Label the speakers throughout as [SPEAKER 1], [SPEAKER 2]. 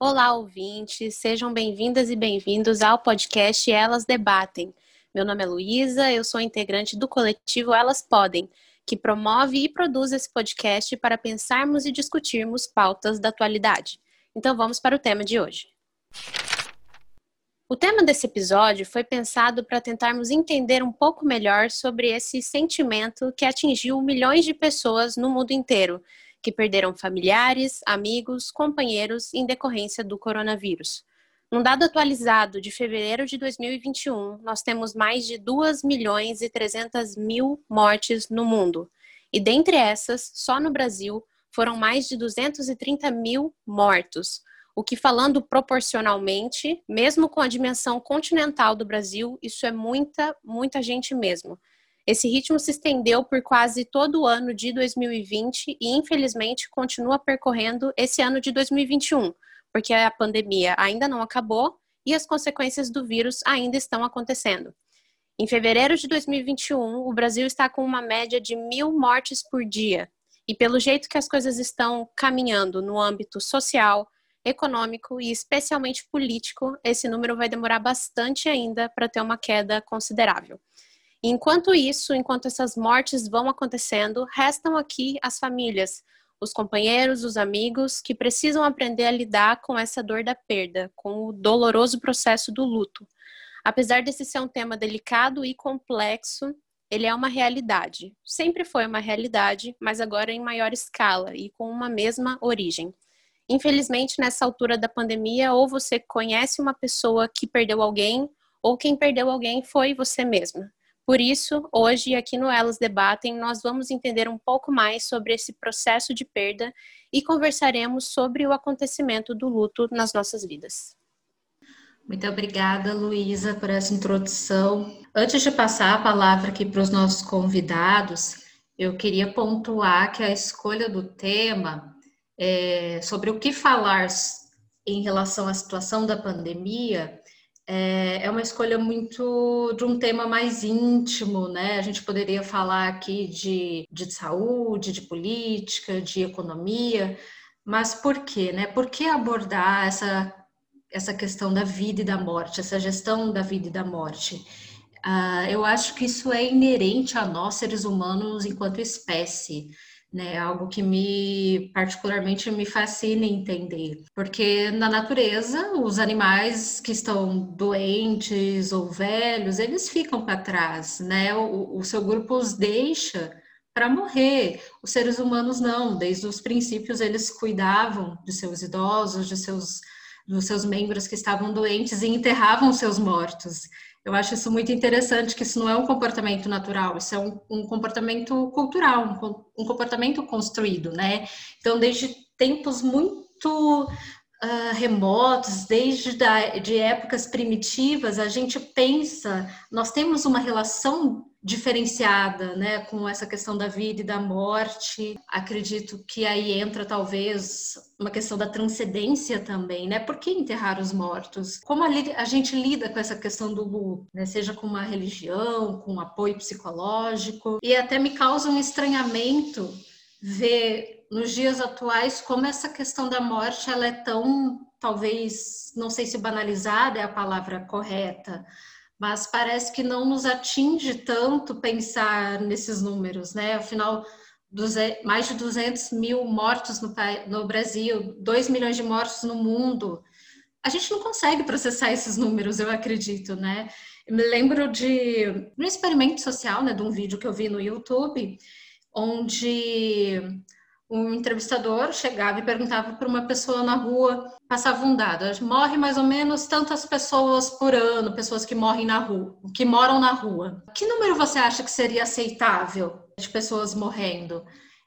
[SPEAKER 1] Olá, ouvintes, sejam bem-vindas e bem-vindos ao podcast Elas Debatem. Meu nome é Luísa, eu sou integrante do coletivo Elas Podem, que promove e produz esse podcast para pensarmos e discutirmos pautas da atualidade. Então vamos para o tema de hoje. O tema desse episódio foi pensado para tentarmos entender um pouco melhor sobre esse sentimento que atingiu milhões de pessoas no mundo inteiro, que perderam familiares, amigos, companheiros em decorrência do coronavírus. Num dado atualizado de fevereiro de 2021, nós temos mais de 2 milhões e 300 mil mortes no mundo. E dentre essas, só no Brasil, foram mais de 230 mil mortos, o que, falando proporcionalmente, mesmo com a dimensão continental do Brasil, isso é muita, muita gente mesmo. Esse ritmo se estendeu por quase todo o ano de 2020 e, infelizmente, continua percorrendo esse ano de 2021, porque a pandemia ainda não acabou e as consequências do vírus ainda estão acontecendo. Em fevereiro de 2021, o Brasil está com uma média de mil mortes por dia. E pelo jeito que as coisas estão caminhando no âmbito social, econômico e especialmente político, esse número vai demorar bastante ainda para ter uma queda considerável. Enquanto isso, enquanto essas mortes vão acontecendo, restam aqui as famílias, os companheiros, os amigos que precisam aprender a lidar com essa dor da perda, com o doloroso processo do luto. Apesar desse ser um tema delicado e complexo, ele é uma realidade. Sempre foi uma realidade, mas agora em maior escala e com uma mesma origem. Infelizmente, nessa altura da pandemia, ou você conhece uma pessoa que perdeu alguém, ou quem perdeu alguém foi você mesma. Por isso, hoje, aqui no Elas Debatem, nós vamos entender um pouco mais sobre esse processo de perda e conversaremos sobre o acontecimento do luto nas nossas vidas.
[SPEAKER 2] Muito obrigada, Luísa, por essa introdução. Antes de passar a palavra aqui para os nossos convidados, eu queria pontuar que a escolha do tema é, sobre o que falar em relação à situação da pandemia é, é uma escolha muito de um tema mais íntimo, né? A gente poderia falar aqui de, de saúde, de política, de economia, mas por quê, né? Por que abordar essa, essa questão da vida e da morte, essa gestão da vida e da morte? Uh, eu acho que isso é inerente a nós, seres humanos, enquanto espécie né? Algo que me particularmente me fascina entender, porque na natureza os animais que estão doentes ou velhos eles ficam para trás, né? O, o seu grupo os deixa para morrer. Os seres humanos não, desde os princípios eles cuidavam de seus idosos, de seus dos seus membros que estavam doentes e enterravam seus mortos. Eu acho isso muito interessante, que isso não é um comportamento natural, isso é um, um comportamento cultural, um, um, comportamento construído, né? Então, desde tempos muito uh, remotos, desde da, de épocas primitivas, a gente pensa, nós temos uma relação diferenciada, né, com essa questão da vida e da morte. Acredito que aí entra talvez uma questão da transcendência também, né? Por que enterrar os mortos? Como a, gente lida com essa questão do luto, né? Seja com uma religião, com um apoio psicológico, e até me causa um estranhamento ver nos dias atuais como essa questão da morte ela é tão talvez não sei se banalizada é a palavra correta mas parece que não nos atinge tanto pensar nesses números, né? Afinal, mais de 200 mil mortos no, no Brasil, 2 milhões de mortos no mundo. A gente não consegue processar esses números, eu acredito, né? Eu me lembro de um experimento social, né, de um vídeo que eu vi no YouTube, onde um entrevistador chegava e perguntava para uma pessoa na rua, passava um dado, morre mais ou menos tantas pessoas por ano, pessoas que morrem na rua, que moram na rua. Que número você acha que seria aceitável de pessoas morrendo?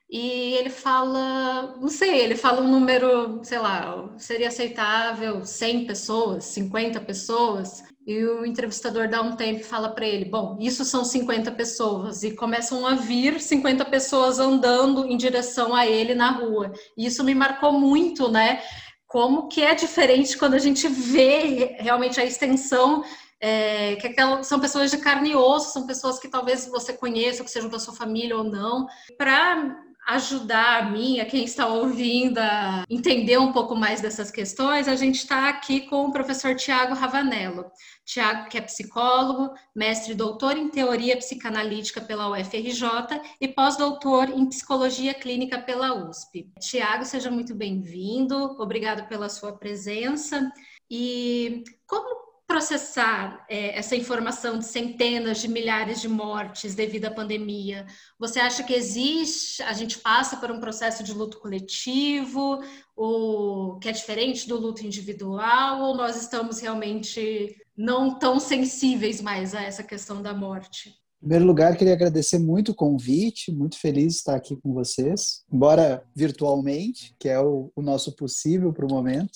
[SPEAKER 2] E ele fala, não sei, ele fala um número, sei lá, seria aceitável 100 pessoas, 50 pessoas. E o entrevistador dá um tempo e fala para ele: Bom, isso são 50 pessoas. E começam a vir 50 pessoas andando em direção a ele na rua. E isso me marcou muito, né? Como que é diferente quando a gente vê realmente a extensão. É, que são pessoas de carne e osso, são pessoas que talvez você conheça, que sejam da sua família ou não. Para ajudar a mim, a quem está ouvindo, a entender um pouco mais dessas questões, a gente está aqui com o professor Tiago Ravanello. Tiago, que é psicólogo, mestre e doutor em teoria psicanalítica pela UFRJ e pós-doutor em psicologia clínica pela USP. Tiago, seja muito bem-vindo, obrigado pela sua presença. E como processar é, essa informação de centenas de milhares de mortes devido à pandemia? Você acha que existe, a gente passa por um processo de luto coletivo, o, que é diferente do luto individual, ou nós estamos realmente não tão sensíveis mais a essa questão da morte?
[SPEAKER 3] Em primeiro lugar, queria agradecer muito o convite, muito feliz de estar aqui com vocês, embora virtualmente, que é o, o nosso possível para o momento.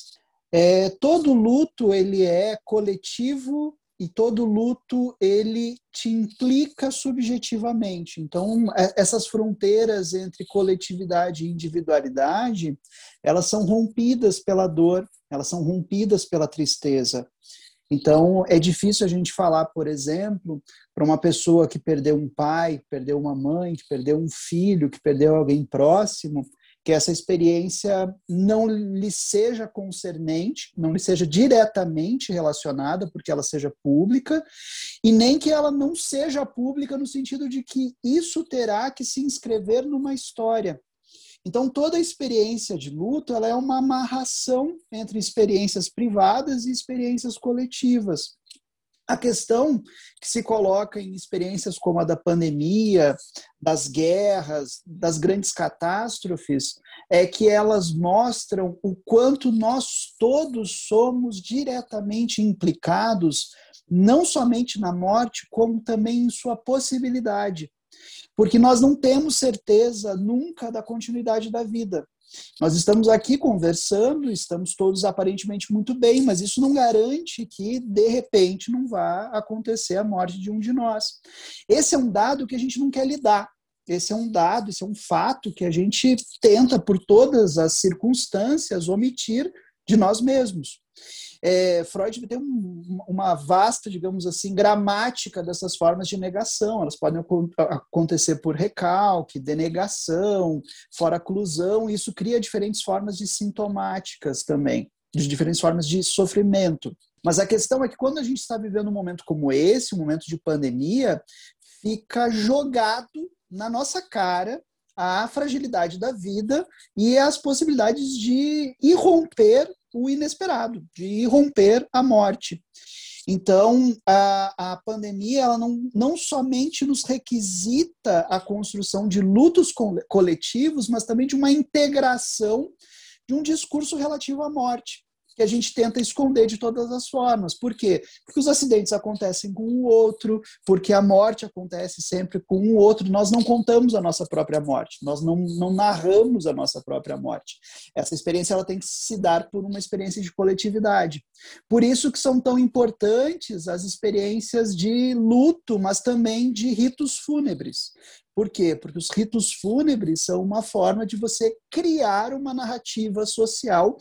[SPEAKER 3] É, todo luto ele é coletivo e todo luto ele te implica subjetivamente. Então, é, essas fronteiras entre coletividade e individualidade, elas são rompidas pela dor, elas são rompidas pela tristeza. Então, é difícil a gente falar, por exemplo, para uma pessoa que perdeu um pai, que perdeu uma mãe, que perdeu um filho, que perdeu alguém próximo, que essa experiência não lhe seja concernente, não lhe seja diretamente relacionada, porque ela seja pública, e nem que ela não seja pública no sentido de que isso terá que se inscrever numa história. Então, toda experiência de luto ela é uma amarração entre experiências privadas e experiências coletivas. A questão que se coloca em experiências como a da pandemia, das guerras, das grandes catástrofes, é que elas mostram o quanto nós todos somos diretamente implicados, não somente na morte, como também em sua possibilidade. Porque nós não temos certeza nunca da continuidade da vida. Nós estamos aqui conversando, estamos todos aparentemente muito bem, mas isso não garante que, de repente, não vá acontecer a morte de um de nós. Esse é um dado que a gente não quer lidar. Esse é um dado, esse é um fato que a gente tenta, por todas as circunstâncias, omitir de nós mesmos. É, Freud tem um, uma vasta, digamos assim, gramática dessas formas de negação. Elas podem acontecer por recalque, denegação, fora-clusão, e isso cria diferentes formas de sintomáticas também, de diferentes formas de sofrimento. Mas a questão é que quando a gente está vivendo um momento como esse, um momento de pandemia, fica jogado na nossa cara a fragilidade da vida e as possibilidades de irromper o inesperado, de irromper a morte. Então, a, a pandemia ela não, não somente nos requisita a construção de lutos coletivos, mas também de uma integração de um discurso relativo à morte que a gente tenta esconder de todas as formas. Por quê? Porque os acidentes acontecem com o outro, porque a morte acontece sempre com o outro. Nós não contamos a nossa própria morte, nós não, não narramos a nossa própria morte. Essa experiência ela tem que se dar por uma experiência de coletividade. Por isso que são tão importantes as experiências de luto, mas também de ritos fúnebres. Por quê? Porque os ritos fúnebres são uma forma de você criar uma narrativa social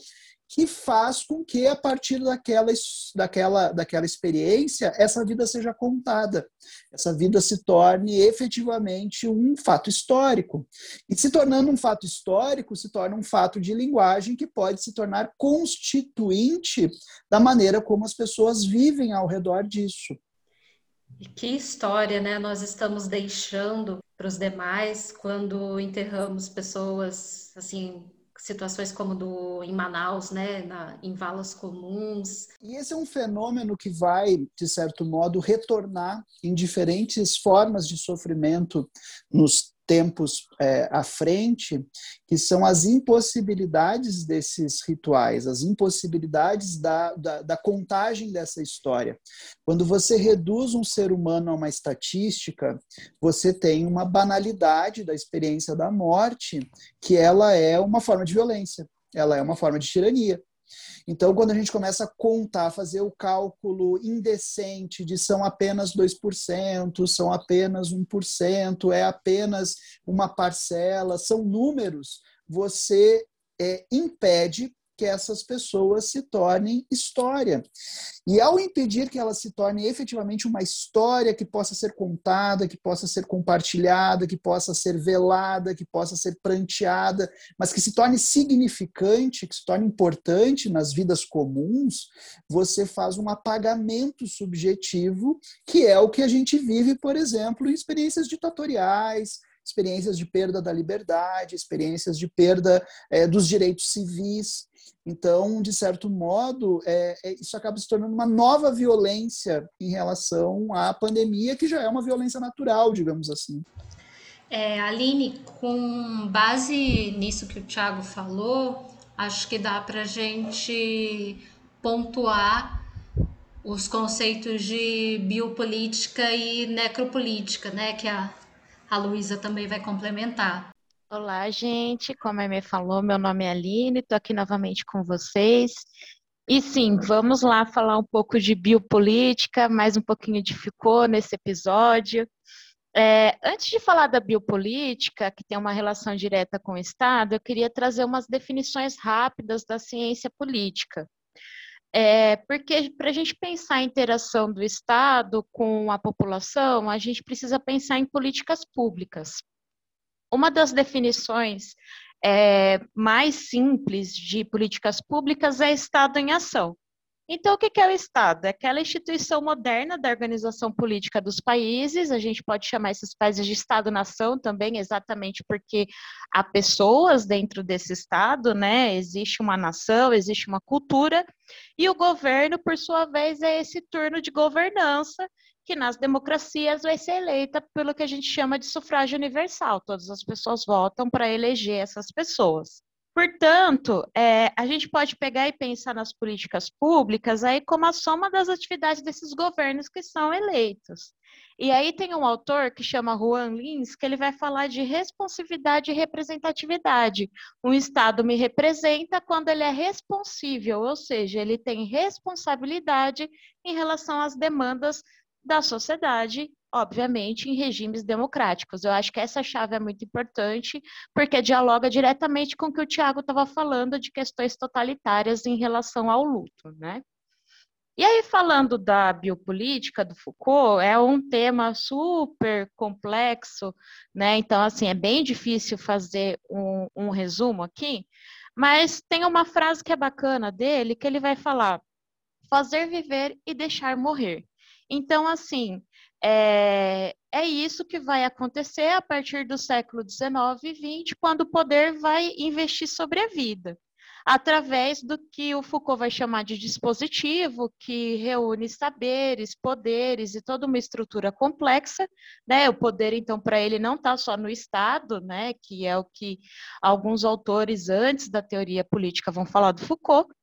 [SPEAKER 3] que faz com que, a partir daquela, daquela, daquela experiência, essa vida seja contada, essa vida se torne efetivamente um fato histórico. E se tornando um fato histórico, se torna um fato de linguagem que pode se tornar constituinte da maneira como as pessoas vivem ao redor disso.
[SPEAKER 2] E que história, né? Nós estamos deixando para os demais quando enterramos pessoas assim situações como do em Manaus, né, na, em valas comuns.
[SPEAKER 3] E esse é um fenômeno que vai, de certo modo, retornar em diferentes formas de sofrimento nos tempos é, à frente, que são as impossibilidades desses rituais, as impossibilidades da, da, da, contagem dessa história. Quando você reduz um ser humano a uma estatística, você tem uma banalidade da experiência da morte, que ela é uma forma de violência, ela é uma forma de tirania. Então, quando a gente começa a contar, fazer o cálculo indecente de são apenas 2%, são apenas 1%, é apenas uma parcela, são números, você é, impede que essas pessoas se tornem história. E ao impedir que elas se tornem efetivamente uma história que possa ser contada, que possa ser compartilhada, que possa ser velada, que possa ser pranteada, mas que se torne significante, que se torne importante nas vidas comuns, você faz um apagamento subjetivo, que é o que a gente vive, por exemplo, em experiências ditatoriais, experiências de perda da liberdade, experiências de perda é, dos direitos civis. Então, de certo modo, é, é, isso acaba se tornando uma nova violência em relação à pandemia, que já é uma violência natural, digamos assim.
[SPEAKER 2] É, Aline, com base nisso que o Tiago falou, acho que dá para a gente pontuar os conceitos de biopolítica e necropolítica, né, que a, a Luísa também vai complementar.
[SPEAKER 4] Olá, gente. Como a Emê falou, meu nome é Aline, estou aqui novamente com vocês. E sim, vamos lá falar um pouco de biopolítica, mais um pouquinho de Foucault nesse episódio. É, antes de falar da biopolítica, que tem uma relação direta com o Estado, eu queria trazer umas definições rápidas da ciência política. É, porque para a gente pensar a interação do Estado com a população, a gente precisa pensar em políticas públicas. Uma das definições é, mais simples de políticas públicas é Estado em ação. Então, o que é o Estado? É aquela instituição moderna da organização política dos países, a gente pode chamar esses países de Estado-nação também, exatamente porque há pessoas dentro desse Estado, né? Existe uma nação, existe uma cultura, e o governo, por sua vez, é esse turno de governança que nas democracias vai ser eleita pelo que a gente chama de sufrágio universal. Todas as pessoas votam para eleger essas pessoas. Portanto, é, a gente pode pegar e pensar nas políticas públicas aí como a soma das atividades desses governos que são eleitos. E aí tem um autor que chama Juan Lins, que ele vai falar de responsividade e representatividade. Um Estado me representa quando ele é responsível, ou seja, ele tem responsabilidade em relação às demandas da sociedade obviamente, em regimes democráticos. Eu acho que essa chave é muito importante, porque dialoga diretamente com o que o Tiago estava falando de questões totalitárias em relação ao luto, né? E aí, falando da biopolítica do Foucault, é um tema super complexo, né? Então, assim, é bem difícil fazer um, um resumo aqui, mas tem uma frase que é bacana dele, que ele vai falar: fazer viver e deixar morrer. Então, assim, é, é isso que vai acontecer a partir do século XIX e XX, quando o poder vai investir sobre a vida, através do que o Foucault vai chamar de dispositivo, que reúne saberes, poderes e toda uma estrutura complexa. Né? O poder, então, para ele não está só no Estado, né? que é o que alguns autores antes da teoria política vão falar do Foucault,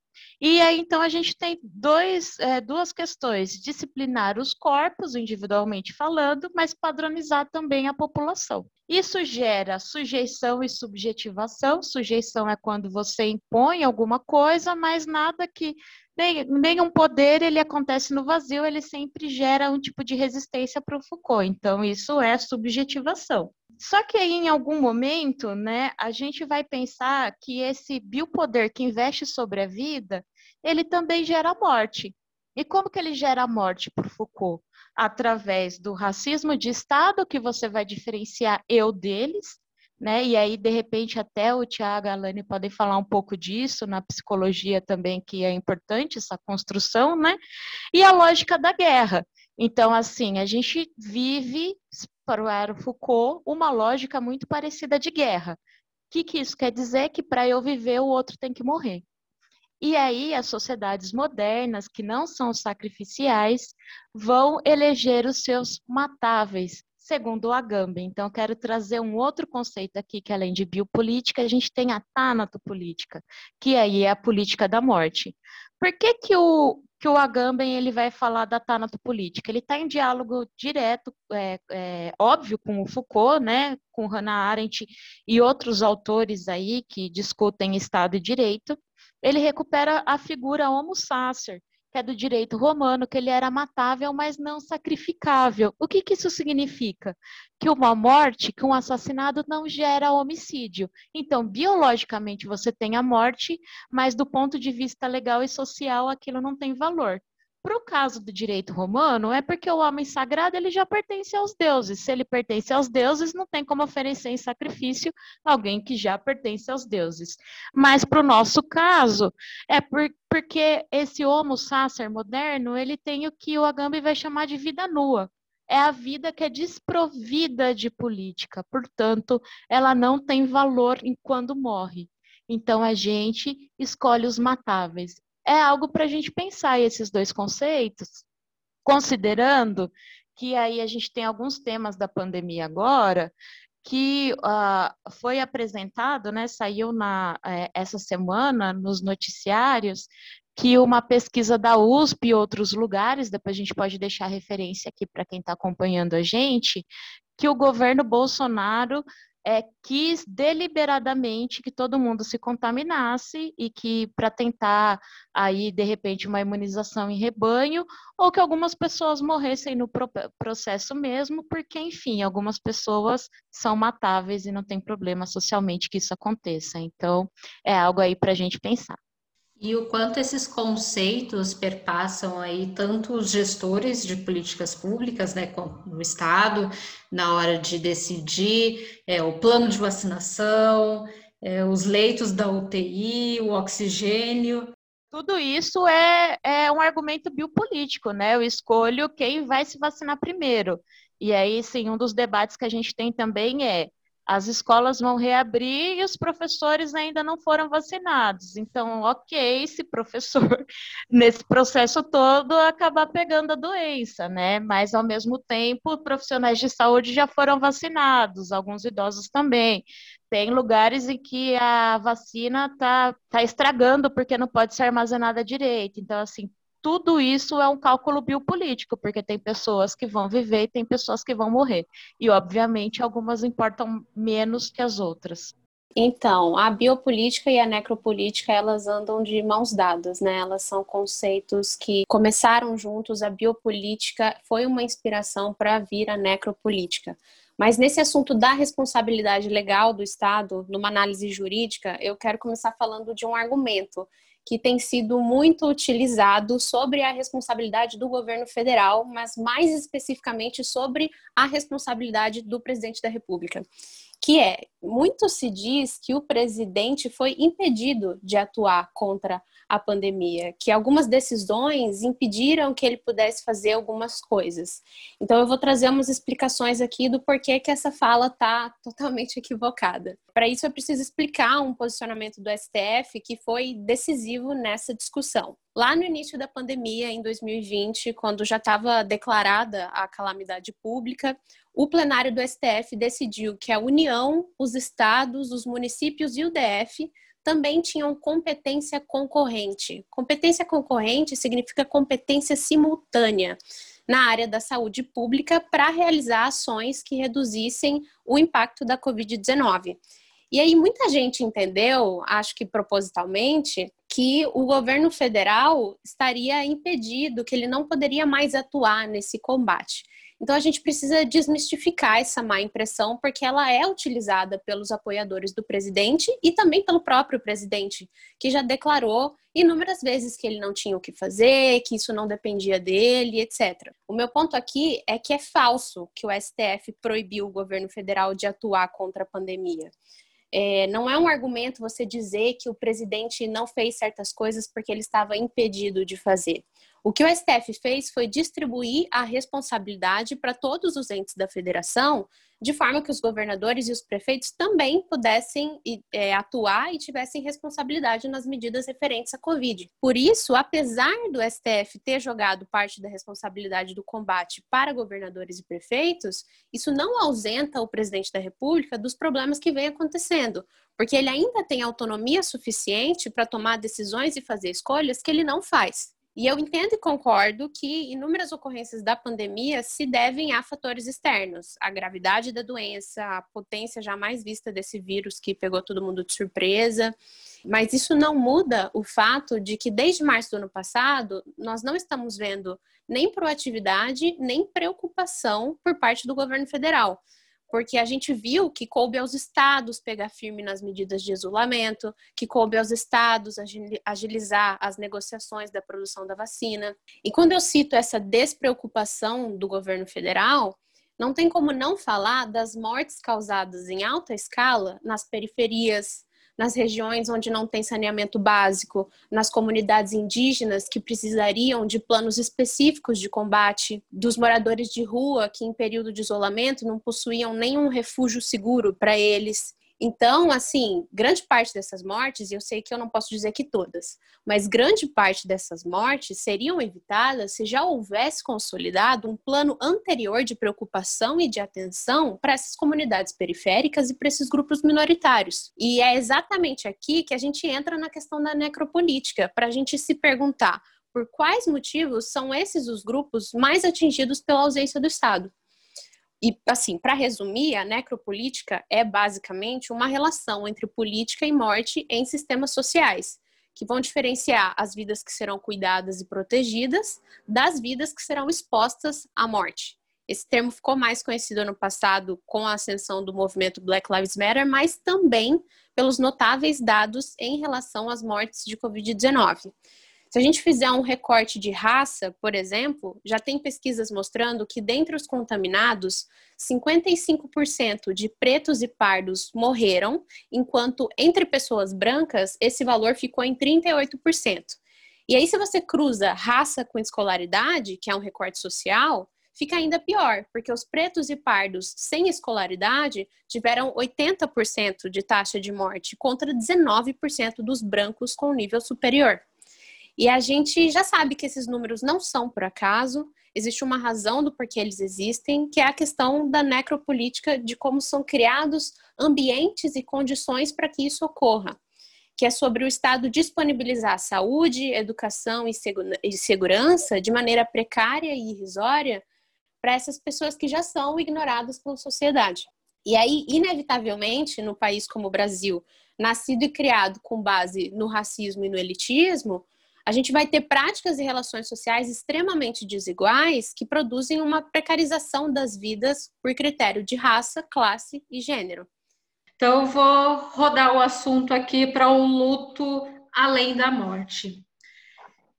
[SPEAKER 4] e aí, então, a gente tem dois, é, duas questões: disciplinar os corpos, individualmente falando, mas padronizar também a população. Isso gera sujeição e subjetivação. Sujeição é quando você impõe alguma coisa, mas nada que nenhum poder ele acontece no vazio, ele sempre gera um tipo de resistência para o Foucault. Então, isso é subjetivação. Só que aí, em algum momento, né, a gente vai pensar que esse biopoder que investe sobre a vida, ele também gera morte. E como que ele gera morte por Foucault? Através do racismo de Estado, que você vai diferenciar eu deles, né? E aí, de repente, até o Tiago e a Alane podem falar um pouco disso na psicologia também, que é importante essa construção, né? E a lógica da guerra. Então, assim, a gente vive, para o Foucault, uma lógica muito parecida de guerra. O que, que isso quer dizer? Que para eu viver, o outro tem que morrer. E aí, as sociedades modernas, que não são sacrificiais, vão eleger os seus matáveis, segundo o Agamben. Então, quero trazer um outro conceito aqui, que além de biopolítica, a gente tem a tanatopolítica, que aí é a política da morte. Por que, que o, que o Agamben ele vai falar da tanatopolítica? Ele está em diálogo direto, é, é, óbvio, com o Foucault, né, com Hannah Arendt e outros autores aí que discutem Estado e Direito, ele recupera a figura homo sacer, que é do direito romano, que ele era matável, mas não sacrificável. O que, que isso significa? Que uma morte, que um assassinado não gera homicídio. Então, biologicamente você tem a morte, mas do ponto de vista legal e social aquilo não tem valor. Para o caso do direito romano, é porque o homem sagrado ele já pertence aos deuses. Se ele pertence aos deuses, não tem como oferecer em sacrifício alguém que já pertence aos deuses. Mas para o nosso caso, é por, porque esse homo sacer moderno, ele tem o que o Agamben vai chamar de vida nua. É a vida que é desprovida de política, portanto, ela não tem valor quando morre. Então a gente escolhe os matáveis é algo para a gente pensar esses dois conceitos, considerando que aí a gente tem alguns temas da pandemia agora que uh, foi apresentado, né, saiu na, é, essa semana nos noticiários, que uma pesquisa da USP e outros lugares, depois a gente pode deixar referência aqui para quem está acompanhando a gente, que o governo Bolsonaro é, quis deliberadamente que todo mundo se contaminasse e que para tentar aí de repente uma imunização em rebanho ou que algumas pessoas morressem no processo mesmo, porque enfim, algumas pessoas são matáveis e não tem problema socialmente que isso aconteça. Então, é algo aí para a gente pensar.
[SPEAKER 2] E o quanto esses conceitos perpassam aí tanto os gestores de políticas públicas, né, no Estado, na hora de decidir é, o plano de vacinação, é, os leitos da UTI, o oxigênio.
[SPEAKER 4] Tudo isso é, é um argumento biopolítico, né? Eu escolho quem vai se vacinar primeiro. E aí, sim, um dos debates que a gente tem também é as escolas vão reabrir e os professores ainda não foram vacinados. Então, ok, se professor, nesse processo todo, acabar pegando a doença, né? Mas, ao mesmo tempo, profissionais de saúde já foram vacinados, alguns idosos também. Tem lugares em que a vacina está tá estragando porque não pode ser armazenada direito. Então, assim, tudo isso é um cálculo biopolítico, porque tem pessoas que vão viver e tem pessoas que vão morrer. E, obviamente, algumas importam menos que as outras.
[SPEAKER 1] Então, a biopolítica e a necropolítica, elas andam de mãos dadas, né? Elas são conceitos que começaram juntos. A biopolítica foi uma inspiração para vir a necropolítica. Mas nesse assunto da responsabilidade legal do Estado, numa análise jurídica, eu quero começar falando de um argumento que tem sido muito utilizado sobre a responsabilidade do governo federal, mas mais especificamente sobre a responsabilidade do presidente da República. Que é, muito se diz que o presidente foi impedido de atuar contra a pandemia, que algumas decisões impediram que ele pudesse fazer algumas coisas. Então eu vou trazer umas explicações aqui do porquê que essa fala está totalmente equivocada. Para isso eu preciso explicar um posicionamento do STF que foi decisivo nessa discussão. Lá no início da pandemia, em 2020, quando já estava declarada a calamidade pública, o plenário do STF decidiu que a União, os estados, os municípios e o DF também tinham competência concorrente. Competência concorrente significa competência simultânea na área da saúde pública para realizar ações que reduzissem o impacto da Covid-19. E aí muita gente entendeu, acho que propositalmente, que o governo federal estaria impedido, que ele não poderia mais atuar nesse combate. Então a gente precisa desmistificar essa má impressão, porque ela é utilizada pelos apoiadores do presidente e também pelo próprio presidente, que já declarou inúmeras vezes que ele não tinha o que fazer, que isso não dependia dele, etc. O meu ponto aqui é que é falso que o STF proibiu o governo federal de atuar contra a pandemia. É, não é um argumento você dizer que o presidente não fez certas coisas porque ele estava impedido de fazer. O que o STF fez foi distribuir a responsabilidade para todos os entes da federação, de forma que os governadores e os prefeitos também pudessem é, atuar e tivessem responsabilidade nas medidas referentes à Covid. Por isso, apesar do STF ter jogado parte da responsabilidade do combate para governadores e prefeitos, isso não ausenta o presidente da República dos problemas que vem acontecendo, porque ele ainda tem autonomia suficiente para tomar decisões e fazer escolhas que ele não faz. E eu entendo e concordo que inúmeras ocorrências da pandemia se devem a fatores externos, a gravidade da doença, a potência jamais vista desse vírus que pegou todo mundo de surpresa. Mas isso não muda o fato de que desde março do ano passado, nós não estamos vendo nem proatividade, nem preocupação por parte do governo federal porque a gente viu que coube aos estados pegar firme nas medidas de isolamento, que coube aos estados agilizar as negociações da produção da vacina. E quando eu cito essa despreocupação do governo federal, não tem como não falar das mortes causadas em alta escala nas periferias, nas regiões onde não tem saneamento básico, nas comunidades indígenas que precisariam de planos específicos de combate, dos moradores de rua que, em período de isolamento, não possuíam nenhum refúgio seguro para eles. Então, assim, grande parte dessas mortes, e eu sei que eu não posso dizer que todas, mas grande parte dessas mortes seriam evitadas se já houvesse consolidado um plano anterior de preocupação e de atenção para essas comunidades periféricas e para esses grupos minoritários. E é exatamente aqui que a gente entra na questão da necropolítica, para a gente se perguntar por quais motivos são esses os grupos mais atingidos pela ausência do Estado. E, assim, para resumir, a necropolítica é basicamente uma relação entre política e morte em sistemas sociais, que vão diferenciar as vidas que serão cuidadas e protegidas das vidas que serão expostas à morte. Esse termo ficou mais conhecido no passado com a ascensão do movimento Black Lives Matter, mas também pelos notáveis dados em relação às mortes de Covid-19. Se a gente fizer um recorte de raça, por exemplo, já tem pesquisas mostrando que dentre os contaminados, 55% de pretos e pardos morreram, enquanto entre pessoas brancas esse valor ficou em 38%. E aí, se você cruza raça com escolaridade, que é um recorte social, fica ainda pior, porque os pretos e pardos sem escolaridade tiveram 80% de taxa de morte contra 19% dos brancos com nível superior. E a gente já sabe que esses números não são por acaso, existe uma razão do porquê eles existem, que é a questão da necropolítica, de como são criados ambientes e condições para que isso ocorra, que é sobre o Estado disponibilizar saúde, educação e segurança de maneira precária e irrisória para essas pessoas que já são ignoradas pela sociedade. E aí, inevitavelmente, no país como o Brasil, nascido e criado com base no racismo e no elitismo, a gente vai ter práticas e relações sociais extremamente desiguais que produzem uma precarização das vidas por critério de raça, classe e gênero.
[SPEAKER 2] Então, eu vou rodar o assunto aqui para o luto além da morte.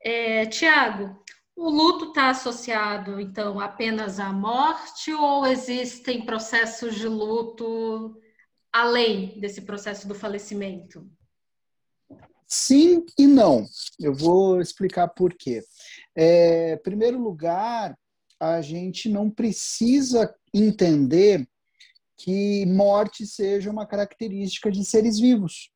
[SPEAKER 2] É, Tiago, o luto está associado, então, apenas à morte ou existem processos de luto além desse processo do falecimento?
[SPEAKER 3] Sim e não. Eu vou explicar por quê. É, em primeiro lugar, a gente não precisa entender que morte seja uma característica de seres vivos.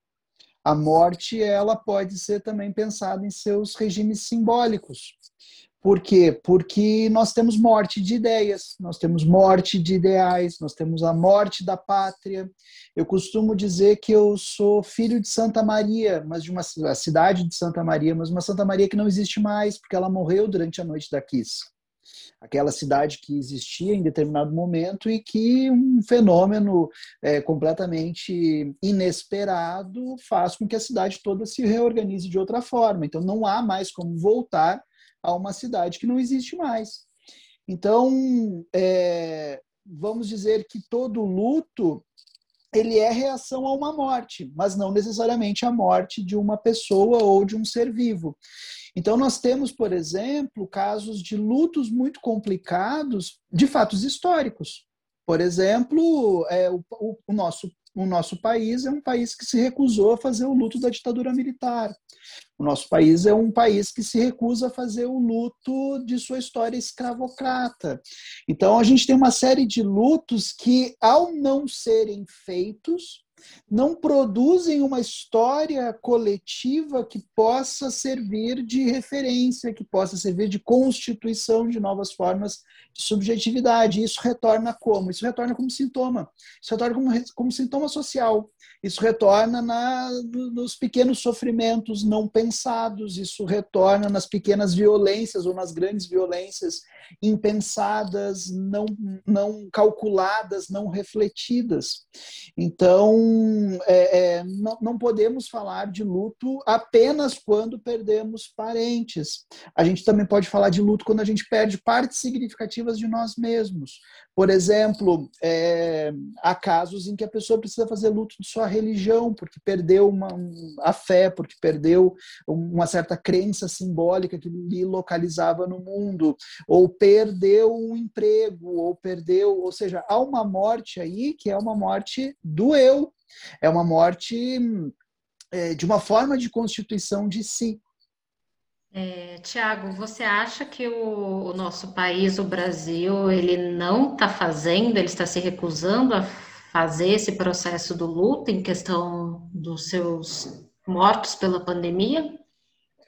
[SPEAKER 3] A morte ela pode ser também pensada em seus regimes simbólicos. Por quê? Porque nós temos morte de ideias, nós temos morte de ideais, nós temos a morte da pátria. Eu costumo dizer que eu sou filho de Santa Maria, mas de uma cidade de Santa Maria, mas uma Santa Maria que não existe mais, porque ela morreu durante a noite da Kiss. Aquela cidade que existia em determinado momento e que um fenômeno é, completamente inesperado faz com que a cidade toda se reorganize de outra forma. Então não há mais como voltar a uma cidade que não existe mais. Então, é, vamos dizer que todo luto ele é reação a uma morte, mas não necessariamente a morte de uma pessoa ou de um ser vivo. Então, nós temos, por exemplo, casos de lutos muito complicados de fatos históricos. Por exemplo, é, o, o, nosso o nosso país é um país que se recusou a fazer o luto da ditadura militar. O nosso país é um país que se recusa a fazer o luto de sua história escravocrata. Então, a gente tem uma série de lutos que, ao não serem feitos, não produzem uma história coletiva que possa servir de referência, que possa servir de constituição de novas formas de subjetividade. Isso retorna como? Isso retorna como sintoma. Isso retorna como, como sintoma social. Isso retorna na, nos pequenos sofrimentos não pensados. Isso retorna nas pequenas violências ou nas grandes violências impensadas, não, não calculadas, não refletidas. Então, é, é, não, não podemos falar de luto apenas quando perdemos parentes. A gente também pode falar de luto quando a gente perde partes significativas de nós mesmos. Por exemplo, é, há casos em que a pessoa precisa fazer luto de sua religião, porque perdeu uma, a fé, porque perdeu uma certa crença simbólica que lhe localizava no mundo, ou perdeu um emprego, ou perdeu, ou seja, há uma morte aí que é uma morte do eu, é uma morte é, de uma forma de constituição de si.
[SPEAKER 2] É, Tiago, você acha que o, o, nosso país, o Brasil, ele não está fazendo, ele está se recusando a fazer esse processo do luto em questão dos seus mortos pela pandemia?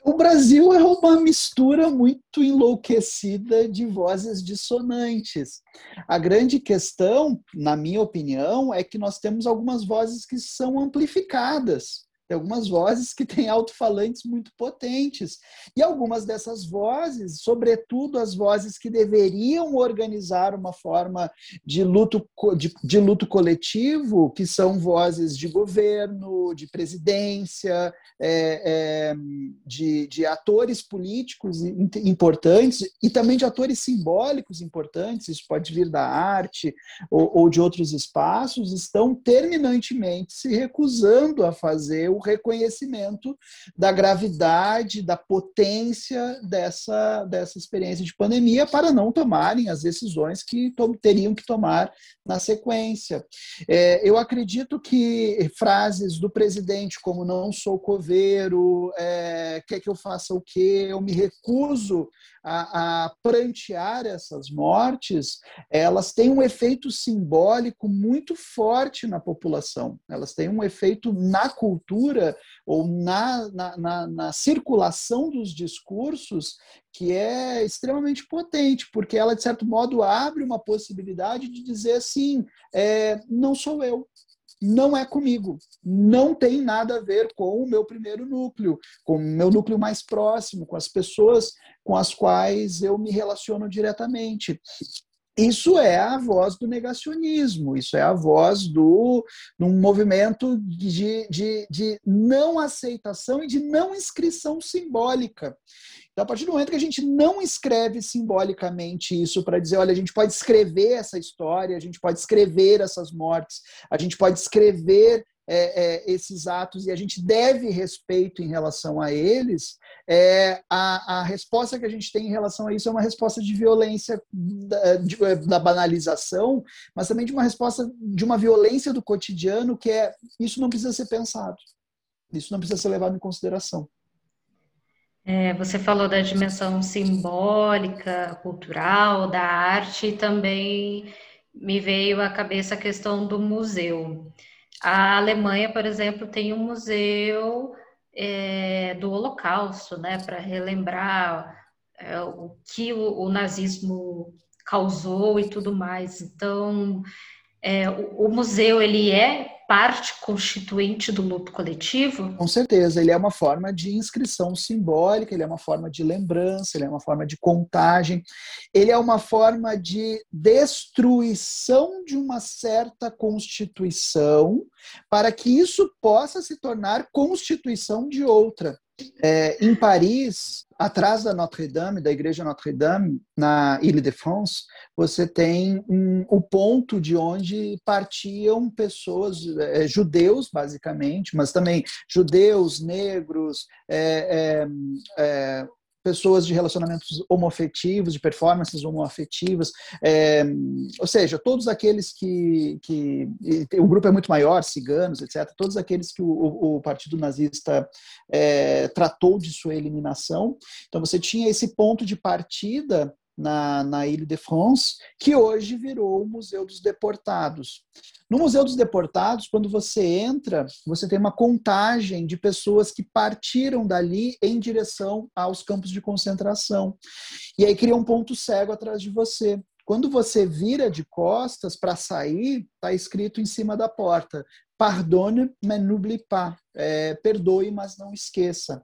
[SPEAKER 3] O Brasil é uma mistura muito enlouquecida de vozes dissonantes. A grande questão, na minha opinião, é que nós temos algumas vozes que são amplificadas. Tem algumas vozes que têm alto-falantes muito potentes. E algumas dessas vozes, sobretudo as vozes que deveriam organizar uma forma de luto, de, de luto coletivo, que são vozes de governo, de presidência, é, é, de, de atores políticos importantes e também de atores simbólicos importantes, isso pode vir da arte ou, ou de outros espaços, estão terminantemente se recusando a fazer o reconhecimento da gravidade, da potência dessa, dessa experiência de pandemia para não tomarem as decisões que teriam que tomar na sequência. É, eu acredito que frases do presidente como não sou coveiro, é, quer que eu faça o quê, eu me recuso a, a prantear essas mortes, elas têm um efeito simbólico muito forte na população. Elas têm um efeito na cultura ou na, na, na, na circulação dos discursos que é extremamente potente, porque ela, de certo modo, abre uma possibilidade de dizer assim: é, não sou eu, não é comigo, não tem nada a ver com o meu primeiro núcleo, com o meu núcleo mais próximo, com as pessoas com as quais eu me relaciono diretamente. Isso é a voz do negacionismo, isso é a voz do um movimento de, de, de não aceitação e de não inscrição simbólica. Então, a partir do momento que a gente não escreve simbolicamente isso para dizer, olha, a gente pode escrever essa história, a gente pode escrever essas mortes, a gente pode escrever é, é, esses atos e a gente deve respeito em relação a eles, é, a, a, resposta que a gente tem em relação a isso é uma resposta de violência da, de, é, da, banalização, mas também de uma resposta de uma violência do cotidiano que é isso não precisa ser pensado, isso não precisa ser levado em consideração.
[SPEAKER 2] É, você falou da dimensão simbólica, cultural, da arte, e também me veio à cabeça a questão do museu. A Alemanha, por exemplo, tem um museu é, do Holocausto, né, para relembrar é, o que o, o, nazismo causou e tudo mais. Então, é, o, o museu ele é parte constituinte do luto coletivo?
[SPEAKER 3] Com certeza, ele é uma forma de inscrição simbólica, ele é uma forma de lembrança, ele é uma forma de contagem, ele é uma forma de destruição de uma certa constituição para que isso possa se tornar constituição de outra. É, em Paris, atrás da Notre Dame, da igreja Notre Dame, na Ile de France, você tem um, o ponto de onde partiam pessoas, é, judeus, basicamente, mas também judeus, negros, é, é, é pessoas de relacionamentos homoafetivos, de performances homoafetivas, é, ou seja, todos aqueles que, que o grupo é muito maior, ciganos, etc., todos aqueles que o, o partido nazista é, tratou de sua eliminação. Então você tinha esse ponto de partida na, na Ile de France, que hoje virou o Museu dos Deportados. No Museu dos Deportados, quando você entra, você tem uma contagem de pessoas que partiram dali em direção aos campos de concentração. E aí cria um ponto cego atrás de você. Quando você vira de costas para sair, está escrito em cima da porta: Pardonne, mais n'oublie pas. É, perdoe, mas não esqueça.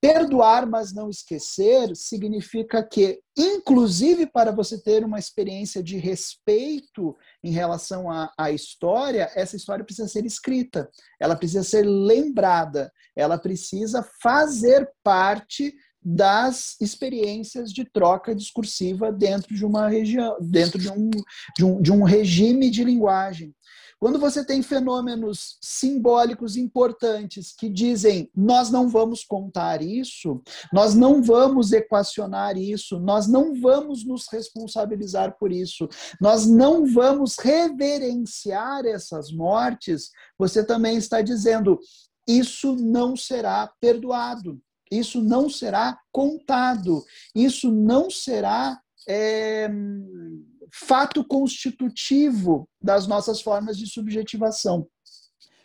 [SPEAKER 3] Perdoar, mas não esquecer, significa que, inclusive para você ter uma experiência de respeito em relação à, à história, essa história precisa ser escrita, ela precisa ser lembrada, ela precisa fazer parte das experiências de troca discursiva dentro de uma região, dentro de um, de um, de um regime de linguagem. Quando você tem fenômenos simbólicos importantes que dizem nós não vamos contar isso, nós não vamos equacionar isso, nós não vamos nos responsabilizar por isso, nós não vamos reverenciar essas mortes, você também está dizendo isso não será perdoado, isso não será contado, isso não será. É fato constitutivo das nossas formas de subjetivação.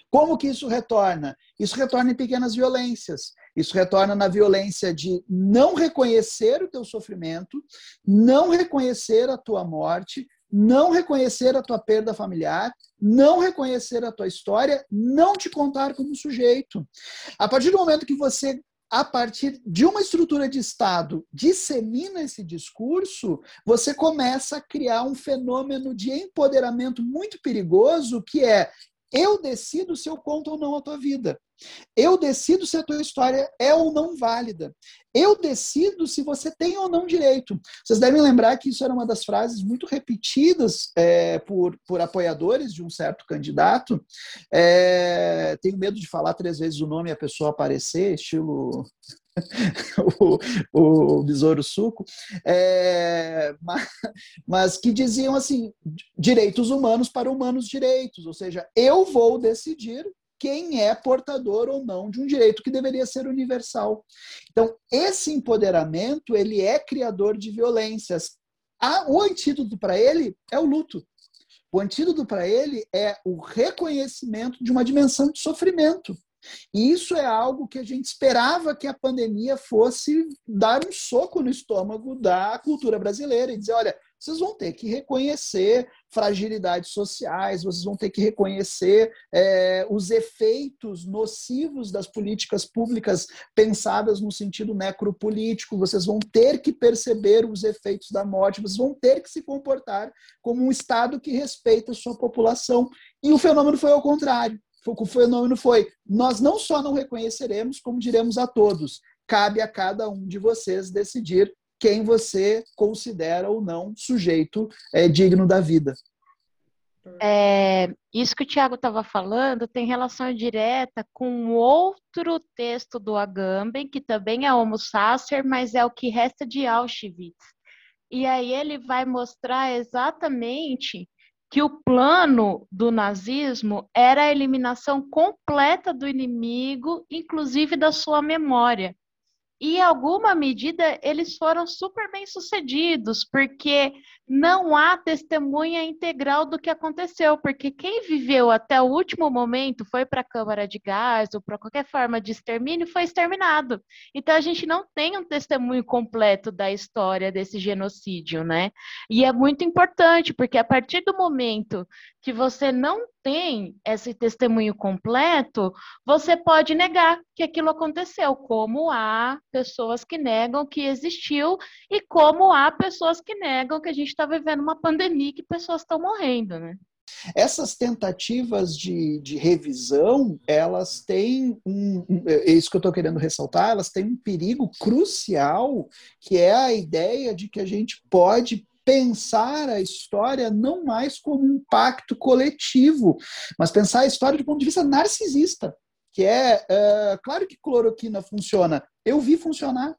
[SPEAKER 3] Como que isso retorna? Isso retorna em pequenas violências. Isso retorna na violência de não reconhecer o teu sofrimento, não reconhecer a tua morte, não reconhecer a tua perda familiar, não reconhecer a tua história, não te contar como sujeito. A partir do momento que você a partir de uma estrutura de Estado, dissemina esse discurso, você começa a criar um fenômeno de empoderamento muito perigoso, que é eu decido se eu conto ou não a tua vida. Eu decido se a tua história é ou não válida. Eu decido se você tem ou não direito. Vocês devem lembrar que isso era uma das frases muito repetidas é, por, por apoiadores de um certo candidato. É, tenho medo de falar três vezes o nome e a pessoa aparecer, estilo o, Besouro Suco, é, mas, mas, que diziam assim: direitos humanos para humanos direitos, ou seja, eu vou decidir quem é portador ou não de um direito que deveria ser universal. Então, esse empoderamento ele é criador de violências. o antídoto para ele é o luto. O antídoto para ele é o reconhecimento de uma dimensão de sofrimento. E isso é algo que a gente esperava que a pandemia fosse dar um soco no estômago da cultura brasileira e dizer: olha, vocês vão ter que reconhecer fragilidades sociais, vocês vão ter que reconhecer é, os efeitos nocivos das políticas públicas pensadas no sentido necropolítico, vocês vão ter que perceber os efeitos da morte, vocês vão ter que se comportar como um Estado que respeita a sua população. E o fenômeno foi ao contrário o fenômeno foi: nós não só não reconheceremos, como diremos a todos. Cabe a cada um de vocês decidir quem você considera ou não sujeito é, digno da vida.
[SPEAKER 4] É, isso que o Tiago estava falando tem relação direta com outro texto do Agamben, que também é Homo Sacer, mas é o que resta de Auschwitz. E aí ele vai mostrar exatamente que o plano do nazismo era a eliminação completa do inimigo, inclusive da sua memória. E, em alguma medida, eles foram super bem sucedidos, porque não há testemunha integral do que aconteceu, porque quem viveu até o último momento foi para a câmara de gás ou para qualquer forma de extermínio foi exterminado. Então, a gente não tem um testemunho completo da história desse genocídio, né? E é muito importante, porque a partir do momento que você não tem esse testemunho completo, você pode negar que aquilo aconteceu, como há pessoas que negam que existiu e como há pessoas que negam que a gente está vivendo uma pandemia e que pessoas estão morrendo, né?
[SPEAKER 3] Essas tentativas de, de revisão, elas têm um, um, é isso que eu estou querendo ressaltar, elas têm um perigo crucial, que é a ideia de que a gente pode pensar a história não mais como um pacto coletivo, mas pensar a história do ponto de vista narcisista, que é, é claro que cloroquina funciona, eu vi funcionar.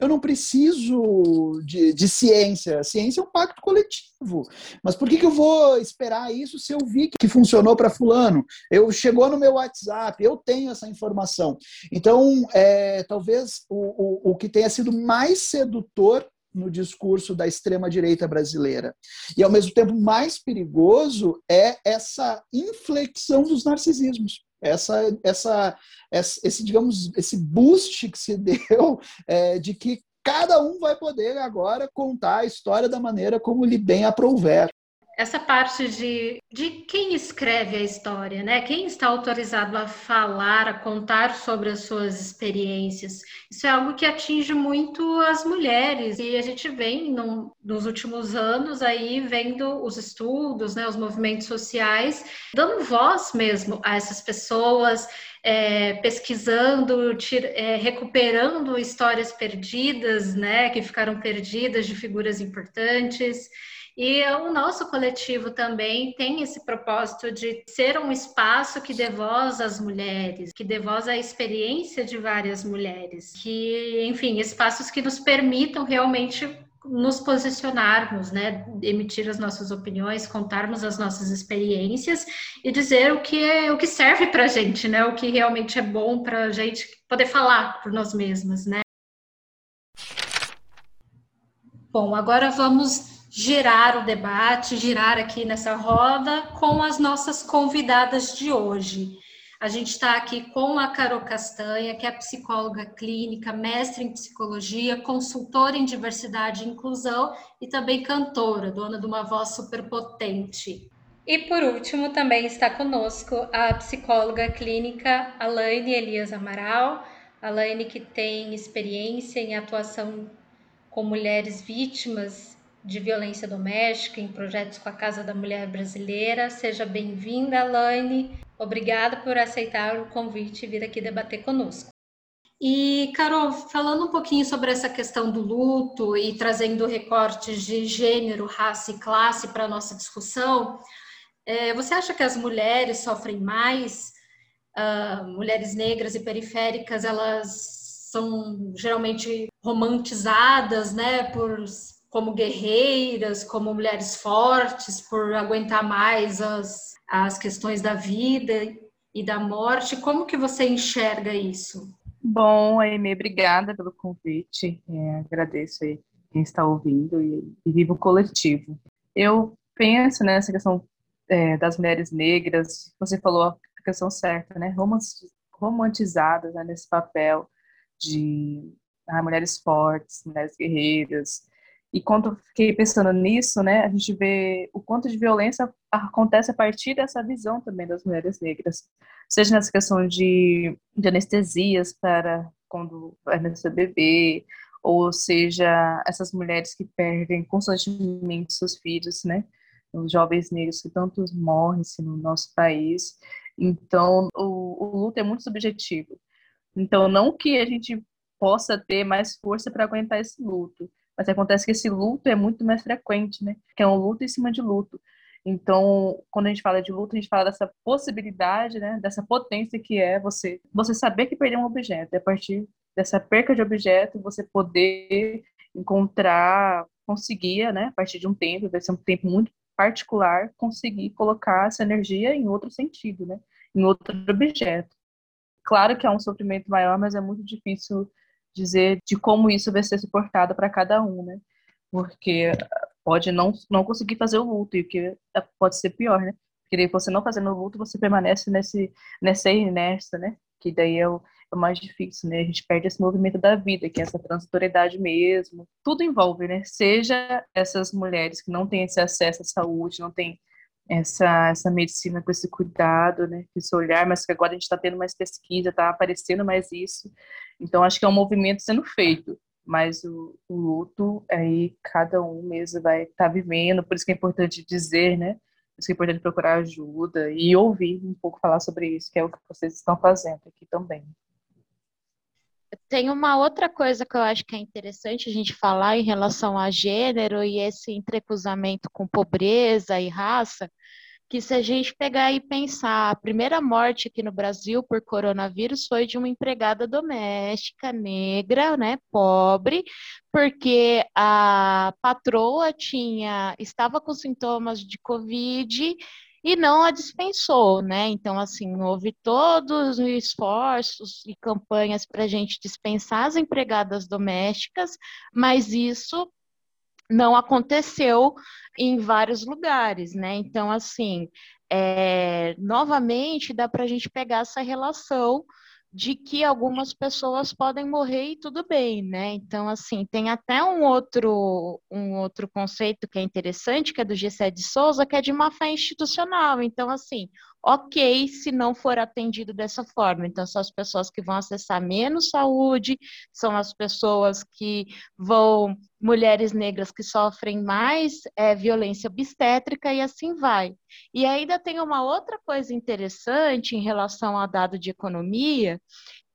[SPEAKER 3] Eu não preciso de, de ciência. Ciência é um pacto coletivo. Mas por que, que eu vou esperar isso se eu vi que funcionou para fulano? Eu chegou no meu WhatsApp, eu tenho essa informação. Então, é, talvez o, o, o que tenha sido mais sedutor no discurso da extrema-direita brasileira. E, ao mesmo tempo, mais perigoso é essa inflexão dos narcisismos. Essa, essa, esse, digamos, esse boost que se deu é, de que cada um vai poder agora contar a história da maneira como lhe bem aprouver
[SPEAKER 2] essa parte de, de quem escreve a história, né? Quem está autorizado a falar, a contar sobre as suas experiências. Isso é algo que atinge muito as mulheres e a gente vem no, nos últimos anos aí vendo os estudos, né, os movimentos sociais, dando voz mesmo a essas pessoas, é, pesquisando, é, recuperando histórias perdidas, né, que ficaram perdidas de figuras importantes. E o nosso coletivo também tem esse propósito de ser um espaço que dê voz às mulheres, que dê voz à experiência de várias mulheres, que, enfim, espaços que nos permitam realmente nos posicionarmos, né, emitir as nossas opiniões, contarmos as nossas experiências e dizer o que é o que serve para gente, né, o que realmente é bom para gente poder falar por nós mesmas, né. Bom, agora vamos girar o debate, girar aqui nessa roda com as nossas convidadas de hoje. A gente está aqui com a Carol Castanha, que é psicóloga clínica, mestre em psicologia, consultora em diversidade e inclusão e também cantora, dona de uma voz superpotente. E por último, também está conosco a psicóloga clínica Alaine Elias Amaral. Alaine que tem experiência em atuação com mulheres vítimas de violência doméstica em projetos com a Casa da Mulher Brasileira. Seja bem-vinda, Laine. Obrigada por aceitar o convite e vir aqui debater conosco. E, Carol, falando um pouquinho sobre essa questão do luto e trazendo recortes de gênero, raça e classe para a nossa discussão, é, você acha que as mulheres sofrem mais? Uh, mulheres negras e periféricas, elas são geralmente romantizadas, né, por como guerreiras, como mulheres fortes, por aguentar mais as, as questões da vida e da morte. Como que você enxerga isso?
[SPEAKER 5] Bom, Aimee, obrigada pelo convite. É, agradeço aí quem está ouvindo e, e vivo coletivo. Eu penso nessa questão é, das mulheres negras, você falou a questão certa, né? Romantizadas né, nesse papel de ah, mulheres fortes, mulheres guerreiras, e quando eu fiquei pensando nisso, né, a gente vê o quanto de violência acontece a partir dessa visão também das mulheres negras, seja nessa questão de, de anestesias para quando vai nascer bebê, ou seja, essas mulheres que perdem constantemente seus filhos, né, os jovens negros que tantos morrem assim, no nosso país. Então, o, o luto é muito subjetivo. Então, não que a gente possa ter mais força para aguentar esse luto, mas acontece que esse luto é muito mais frequente, né? Que é um luto em cima de luto. Então, quando a gente fala de luto, a gente fala dessa possibilidade, né? Dessa potência que é você, você saber que perdeu um objeto. E a partir dessa perca de objeto, você poder encontrar, conseguir, né? A partir de um tempo, vai ser um tempo muito particular, conseguir colocar essa energia em outro sentido, né? Em outro objeto. Claro que é um sofrimento maior, mas é muito difícil dizer de como isso vai ser suportado para cada um, né? Porque pode não, não conseguir fazer o luto, e o que pode ser pior, né? Porque você não fazendo o luto, você permanece nesse, nessa inércia, né? Que daí é o, é o mais difícil, né? A gente perde esse movimento da vida, que é essa transitoriedade mesmo. Tudo envolve, né? Seja essas mulheres que não têm esse acesso à saúde, não têm essa, essa medicina com esse cuidado, né, esse olhar, mas que agora a gente está tendo mais pesquisa, está aparecendo mais isso. Então, acho que é um movimento sendo feito, mas o, o luto, aí cada um mesmo vai estar tá vivendo, por isso que é importante dizer, né, por isso que é importante procurar ajuda e ouvir um pouco falar sobre isso, que é o que vocês estão fazendo aqui também.
[SPEAKER 4] Tem uma outra coisa que eu acho que é interessante a gente falar em relação a gênero e esse entrecruzamento com pobreza e raça, que se a gente pegar e pensar, a primeira morte aqui no Brasil por coronavírus foi de uma empregada doméstica negra, né, pobre, porque a patroa tinha estava com sintomas de covid e não a dispensou, né? Então, assim, houve todos os esforços e campanhas para a gente dispensar as empregadas domésticas, mas isso não aconteceu em vários lugares, né? Então, assim, é, novamente dá para a gente pegar essa relação de que algumas pessoas podem morrer e tudo bem, né? Então, assim, tem até um outro, um outro conceito que é interessante, que é do Gessé de Souza, que é de má fé institucional. Então, assim, ok se não for atendido dessa forma. Então, são as pessoas que vão acessar menos saúde, são as pessoas que vão, mulheres negras que sofrem mais é, violência obstétrica e assim vai. E ainda tem uma outra coisa interessante em relação ao dado de economia,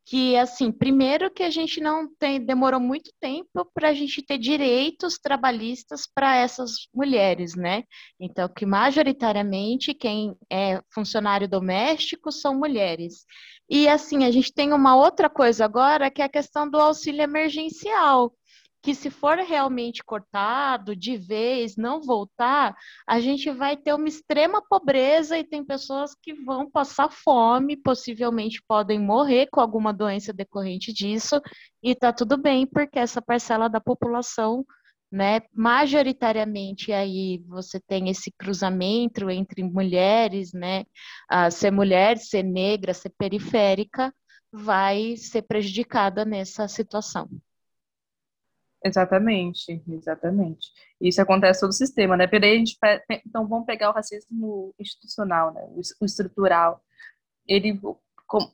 [SPEAKER 4] que assim, primeiro que a gente não tem, demorou muito tempo para a gente ter direitos trabalhistas para essas mulheres, né? Então, que majoritariamente quem é funcionário doméstico são mulheres. E assim, a gente tem uma outra coisa agora, que é a questão do auxílio emergencial que se for realmente cortado de vez, não voltar, a gente vai ter uma extrema pobreza e tem pessoas que vão passar fome, possivelmente podem morrer com alguma doença decorrente disso, e tá tudo bem, porque essa parcela da população né? Majoritariamente aí você tem esse cruzamento entre mulheres, né? Ser mulher, ser negra, ser periférica, vai ser prejudicada nessa situação.
[SPEAKER 5] Exatamente, exatamente. Isso acontece todo o sistema, né? Peraí, a gente, então vamos pegar o racismo institucional, né? O estrutural. Ele,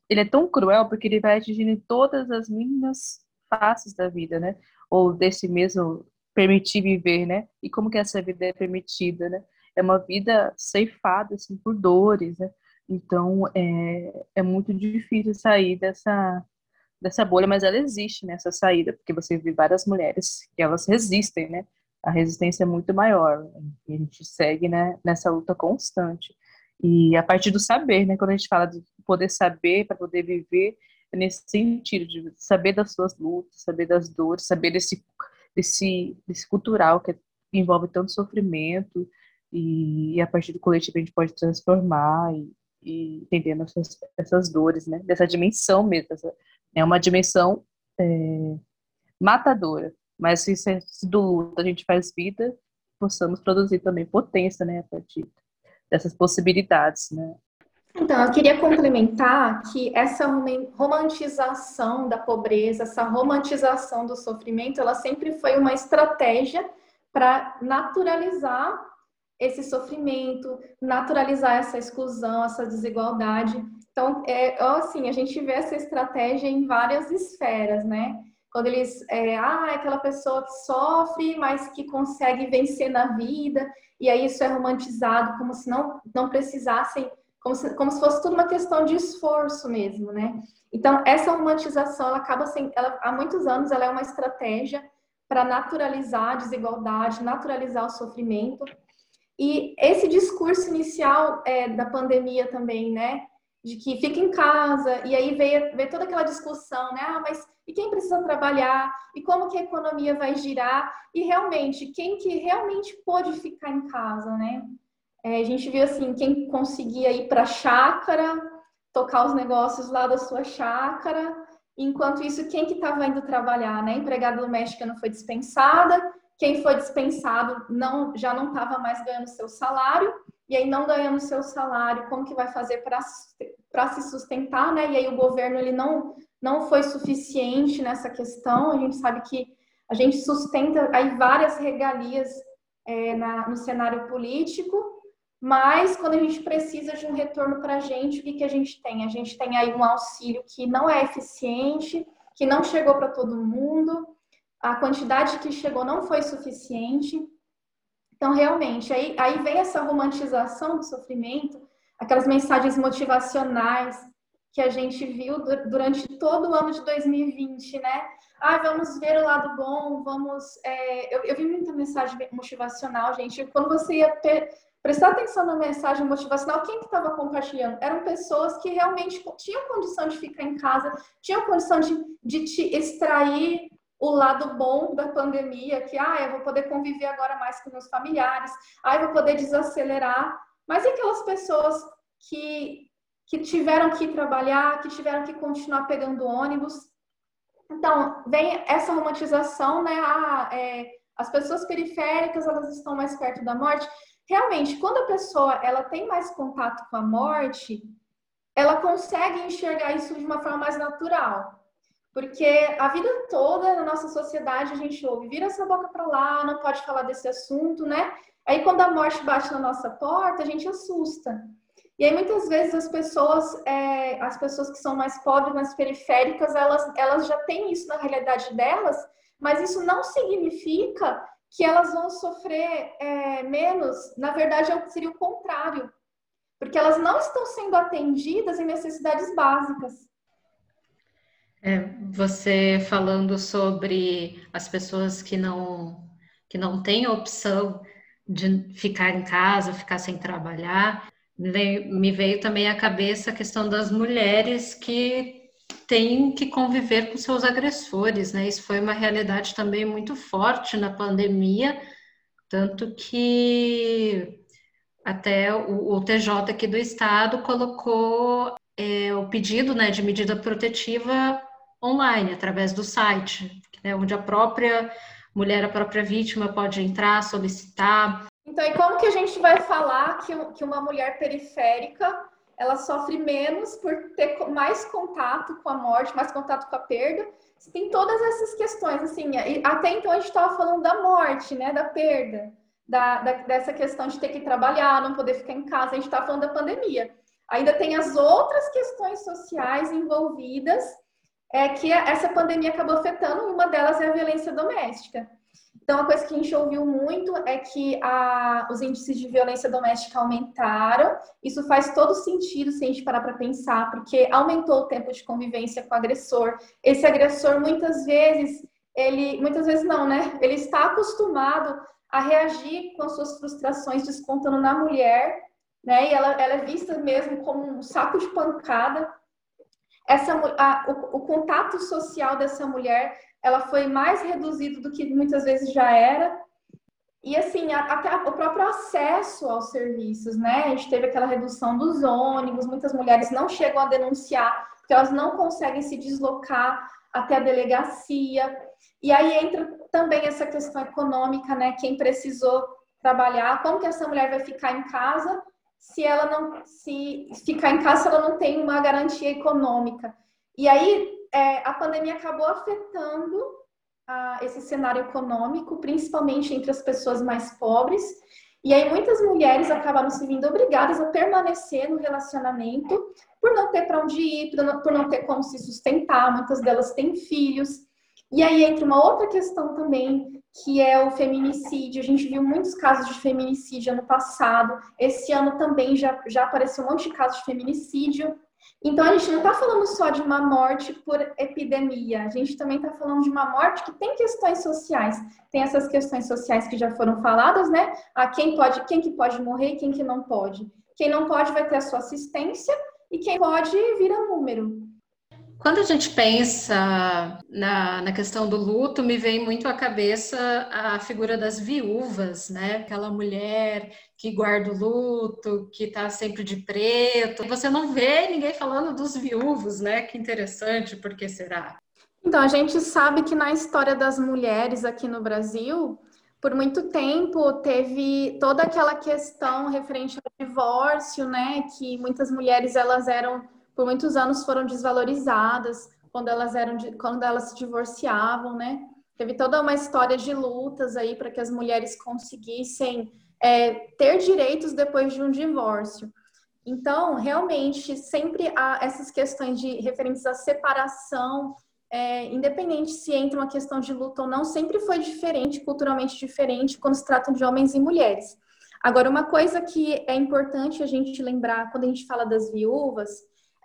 [SPEAKER 5] ele é tão cruel porque ele vai atingindo todas as mínimas faces da vida, né? Ou desse mesmo permitir viver, né? E como que essa vida é permitida, né? É uma vida ceifada, assim, por dores, né? Então, é, é muito difícil sair dessa, dessa bolha, mas ela existe nessa saída, porque você vê várias mulheres que elas resistem, né? A resistência é muito maior e a gente segue, né, nessa luta constante. E a partir do saber, né, quando a gente fala de poder saber para poder viver, é nesse sentido de saber das suas lutas, saber das dores, saber desse desse, desse cultural que envolve tanto sofrimento e, e a partir do coletivo a gente pode transformar e, e entendendo essas, essas dores, né, dessa dimensão mesmo, essa, é uma dimensão é, matadora. Mas se, se do luto a gente faz vida, possamos produzir também potência, né, a partir dessas possibilidades, né.
[SPEAKER 6] Então, eu queria complementar que essa romantização da pobreza, essa romantização do sofrimento, ela sempre foi uma estratégia para naturalizar esse sofrimento, naturalizar essa exclusão, essa desigualdade. Então, é, assim, a gente vê essa estratégia em várias esferas, né? Quando eles, é, ah, é aquela pessoa que sofre, mas que consegue vencer na vida, e aí isso é romantizado como se não, não precisassem, como se, como se fosse tudo uma questão de esforço mesmo, né? Então, essa romantização, ela acaba sendo, ela, há muitos anos, ela é uma estratégia para naturalizar a desigualdade, naturalizar o sofrimento. E esse discurso inicial é, da pandemia também, né? de que fica em casa, e aí veio, veio toda aquela discussão, né? Ah, mas e quem precisa trabalhar? E como que a economia vai girar? E realmente, quem que realmente pôde ficar em casa, né? É, a gente viu assim, quem conseguia ir para a chácara, tocar os negócios lá da sua chácara, enquanto isso, quem que estava indo trabalhar, né? Empregada doméstica não foi dispensada, quem foi dispensado não já não estava mais ganhando seu salário, e aí não ganhando seu salário, como que vai fazer para se sustentar, né? E aí o governo ele não não foi suficiente nessa questão. A gente sabe que a gente sustenta aí várias regalias é, na, no cenário político, mas quando a gente precisa de um retorno para a gente, o que, que a gente tem? A gente tem aí um auxílio que não é eficiente, que não chegou para todo mundo, a quantidade que chegou não foi suficiente. Então, realmente, aí, aí vem essa romantização do sofrimento, aquelas mensagens motivacionais que a gente viu durante todo o ano de 2020, né? Ah, vamos ver o lado bom, vamos. É... Eu, eu, vi muita mensagem motivacional, gente. Quando você ia prestar atenção na mensagem motivacional, quem que estava compartilhando? Eram pessoas que realmente tinham condição de ficar em casa, tinham condição de, de te extrair o lado bom da pandemia, que ah, eu vou poder conviver agora mais com meus familiares, ah, eu vou poder desacelerar. Mas e aquelas pessoas que, que tiveram que trabalhar, que tiveram que continuar pegando ônibus? Então, vem essa romantização, né? Ah, é, as pessoas periféricas, elas estão mais perto da morte. Realmente, quando a pessoa ela tem mais contato com a morte, ela consegue enxergar isso de uma forma mais natural. Porque a vida toda na nossa sociedade a gente ouve, vira essa boca para lá, não pode falar desse assunto, né? Aí quando a morte bate na nossa porta, a gente assusta. E aí muitas vezes as pessoas, é, as pessoas que são mais pobres, mais periféricas, elas, elas já têm isso na realidade delas, mas isso não significa que elas vão sofrer é, menos. Na verdade, é seria o contrário, porque elas não estão sendo atendidas em necessidades básicas.
[SPEAKER 2] É, você falando sobre as pessoas que não que não têm opção de ficar em casa, ficar sem trabalhar, me veio também à cabeça a questão das mulheres que têm que conviver com seus agressores, né? Isso foi uma realidade também muito forte na pandemia, tanto que até o, o TJ aqui do estado colocou é, o pedido né, de medida protetiva online, através do site, né, onde a própria mulher, a própria vítima pode entrar, solicitar.
[SPEAKER 6] Então, e como que a gente vai falar que, que uma mulher periférica ela sofre menos por ter mais contato com a morte, mais contato com a perda? Tem todas essas questões, assim, até então a gente estava falando da morte, né, da perda, da, da, dessa questão de ter que trabalhar, não poder ficar em casa, a gente estava falando da pandemia. Ainda tem as outras questões sociais envolvidas é que essa pandemia acabou afetando, uma delas é a violência doméstica. Então, a coisa que a gente ouviu muito é que a, os índices de violência doméstica aumentaram. Isso faz todo sentido se a gente parar para pensar, porque aumentou o tempo de convivência com o agressor. Esse agressor, muitas vezes, ele, muitas vezes não, né? Ele está acostumado a reagir com as suas frustrações, descontando na mulher, né? E ela, ela é vista mesmo como um saco de pancada essa, a, o, o, contato social dessa mulher ela foi mais reduzido do que muitas vezes já era. E assim, até o próprio acesso aos serviços, né? A gente teve aquela redução dos ônibus, muitas mulheres não chegam a denunciar, porque elas não conseguem se deslocar até a delegacia. E aí entra também essa questão econômica, né? Quem precisou trabalhar, como que essa mulher vai ficar em casa se ela não se ficar em casa, ela não tem uma garantia econômica. E aí é, a pandemia acabou afetando a, esse cenário econômico, principalmente entre as pessoas mais pobres. E aí muitas mulheres acabaram se vindo obrigadas a permanecer no relacionamento por não ter para onde ir, por não, por não ter como se sustentar. Muitas delas têm filhos. E aí entra uma outra questão também, que é o feminicídio. A gente viu muitos casos de feminicídio ano passado. Esse ano também já, já apareceu um monte de casos de feminicídio. Então, a gente não está falando só de uma morte por epidemia, a gente também está falando de uma morte que tem questões sociais. Tem essas questões sociais que já foram faladas, né? A quem pode, quem que pode morrer e quem que não pode. Quem não pode vai ter a sua assistência e quem pode vira número.
[SPEAKER 2] Quando a gente pensa na, na questão do luto, me vem muito à cabeça a figura das viúvas, né? Aquela mulher que guarda o luto, que está sempre de preto. Você não vê ninguém falando dos viúvos, né? Que interessante, por que será?
[SPEAKER 6] Então, a gente sabe que na história das mulheres aqui no Brasil, por muito tempo teve toda aquela questão referente ao divórcio, né? Que muitas mulheres elas eram por muitos anos foram desvalorizadas quando elas eram quando elas se divorciavam, né? Teve toda uma história de lutas aí para que as mulheres conseguissem é, ter direitos depois de um divórcio. Então, realmente, sempre há essas questões de referentes à separação, é, independente se entra uma questão de luta ou não, sempre foi diferente, culturalmente diferente, quando se tratam de homens e mulheres. Agora, uma coisa que é importante a gente lembrar quando a gente fala das viúvas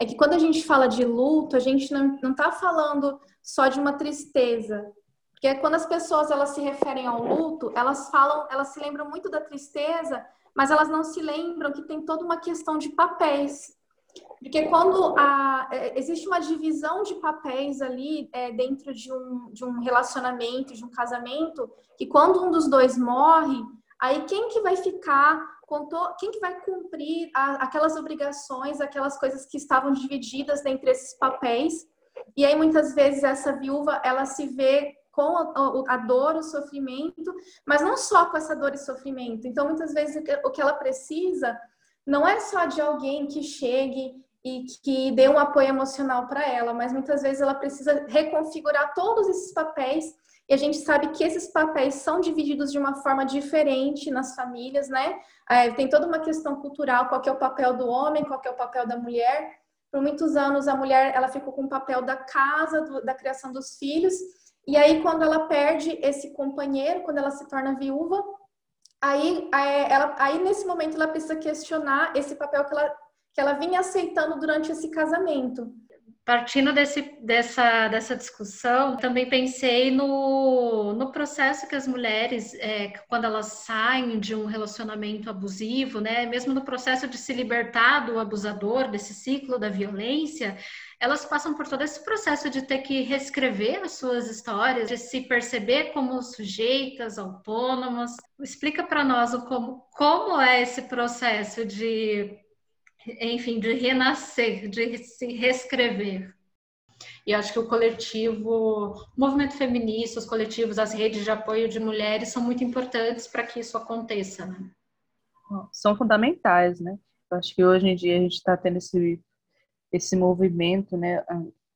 [SPEAKER 6] é que quando a gente fala de luto, a gente não está falando só de uma tristeza. Porque quando as pessoas elas se referem ao luto, elas falam, elas se lembram muito da tristeza, mas elas não se lembram que tem toda uma questão de papéis. Porque quando a, é, existe uma divisão de papéis ali é, dentro de um, de um relacionamento, de um casamento, que quando um dos dois morre, aí quem que vai ficar contou quem que vai cumprir a, aquelas obrigações, aquelas coisas que estavam divididas entre esses papéis. E aí muitas vezes essa viúva ela se vê com a, a, dor, o sofrimento, mas não só com essa dor e sofrimento. Então muitas vezes o que ela precisa não é só de alguém que chegue e que dê um apoio emocional para ela, mas muitas vezes ela precisa reconfigurar todos esses papéis e a gente sabe que esses papéis são divididos de uma forma diferente nas famílias, né? É, tem toda uma questão cultural, qual é o papel do homem, qual é o papel da mulher. Por muitos anos a mulher ela ficou com o papel da casa, do, da criação dos filhos, e aí quando ela perde esse companheiro, quando ela se torna viúva, aí, ela, aí nesse momento ela precisa questionar esse papel que ela que ela vinha aceitando durante esse casamento.
[SPEAKER 2] Partindo desse, dessa, dessa discussão, também pensei no, no processo que as mulheres, é, quando elas saem de um relacionamento abusivo, né, mesmo no processo de se libertar do abusador, desse ciclo da violência, elas passam por todo esse processo de ter que reescrever as suas histórias, de se perceber como sujeitas, autônomas. Explica para nós como, como é esse processo de enfim, de renascer, de se reescrever. E acho que o coletivo, o movimento feminista, os coletivos, as redes de apoio de mulheres são muito importantes para que isso aconteça. Né?
[SPEAKER 5] São fundamentais, né? Acho que hoje em dia a gente está tendo esse, esse movimento né,